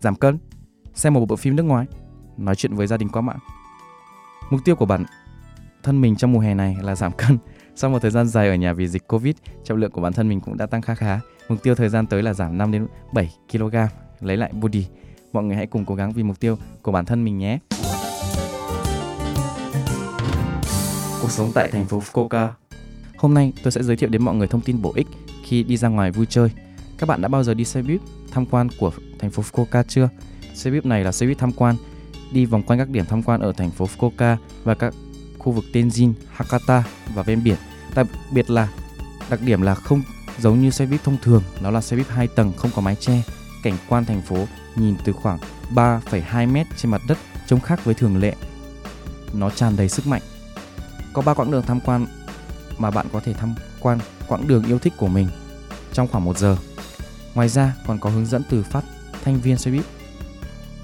Giảm cân, xem một bộ phim nước ngoài, nói chuyện với gia đình qua mạng. Mục tiêu của bản thân mình trong mùa hè này là giảm cân. Sau một thời gian dài ở nhà vì dịch Covid, trọng lượng của bản thân mình cũng đã tăng khá khá. Mục tiêu thời gian tới là giảm 5 đến 7 kg, lấy lại body. Mọi người hãy cùng cố gắng vì mục tiêu của bản thân mình nhé. Cuộc sống tại thành phố Fukuoka. Hôm nay tôi sẽ giới thiệu đến mọi người thông tin bổ ích khi đi ra ngoài vui chơi. Các bạn đã bao giờ đi xe buýt tham quan của thành phố Fukuoka chưa? Xe buýt này là xe buýt tham quan đi vòng quanh các điểm tham quan ở thành phố Fukuoka và các khu vực Tenjin, Hakata và ven biển. Đặc biệt là đặc điểm là không giống như xe buýt thông thường, nó là xe buýt 2 tầng không có mái che. Cảnh quan thành phố nhìn từ khoảng 3,2 mét trên mặt đất trông khác với thường lệ. Nó tràn đầy sức mạnh. Có 3 quãng đường tham quan mà bạn có thể tham quan quãng đường yêu thích của mình trong khoảng 1 giờ. Ngoài ra còn có hướng dẫn từ phát thanh viên xe buýt.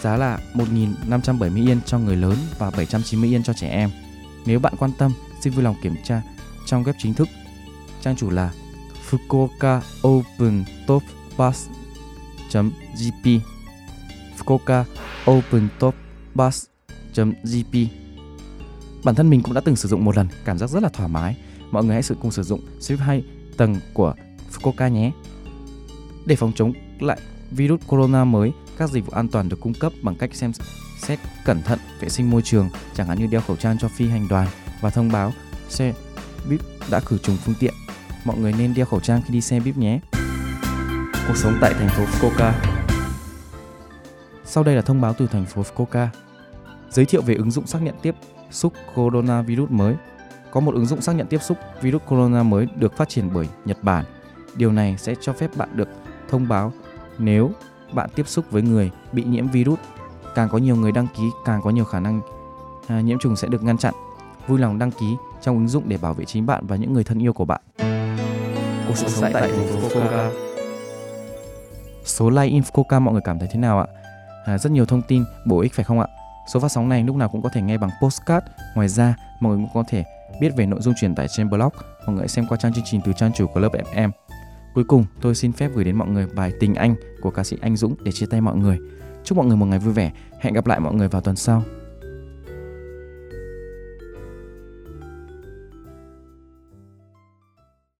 Giá là 1.570 yên cho người lớn và 790 yên cho trẻ em. Nếu bạn quan tâm, xin vui lòng kiểm tra trong web chính thức. Trang chủ là Fukuoka Open Top Bus gp Fukuoka Open Top Bus gp Bản thân mình cũng đã từng sử dụng một lần, cảm giác rất là thoải mái. Mọi người hãy sử cùng sử dụng Swift 2 tầng của Fukuoka nhé. Để phòng chống lại virus corona mới, các dịch vụ an toàn được cung cấp bằng cách xem xét cẩn thận vệ sinh môi trường, chẳng hạn như đeo khẩu trang cho phi hành đoàn và thông báo xe buýt đã khử trùng phương tiện. Mọi người nên đeo khẩu trang khi đi xe buýt nhé. Cuộc sống tại thành phố Fukuoka. Sau đây là thông báo từ thành phố Fukuoka. Giới thiệu về ứng dụng xác nhận tiếp xúc coronavirus mới. Có một ứng dụng xác nhận tiếp xúc virus corona mới được phát triển bởi Nhật Bản. Điều này sẽ cho phép bạn được thông báo nếu bạn tiếp xúc với người bị nhiễm virus. Càng có nhiều người đăng ký, càng có nhiều khả năng à, nhiễm trùng sẽ được ngăn chặn. Vui lòng đăng ký trong ứng dụng để bảo vệ chính bạn và những người thân yêu của bạn. Cuộc sống tại thành phố Fukuoka. Số like in Fukuoka mọi người cảm thấy thế nào ạ? À, rất nhiều thông tin bổ ích phải không ạ? Số phát sóng này lúc nào cũng có thể nghe bằng postcard. Ngoài ra, mọi người cũng có thể biết về nội dung truyền tải trên blog. Mọi người xem qua trang chương trình từ trang chủ của lớp FM. Cuối cùng, tôi xin phép gửi đến mọi người bài Tình Anh của ca sĩ Anh Dũng để chia tay mọi người. Chúc mọi người một ngày vui vẻ. Hẹn gặp lại mọi người vào tuần sau.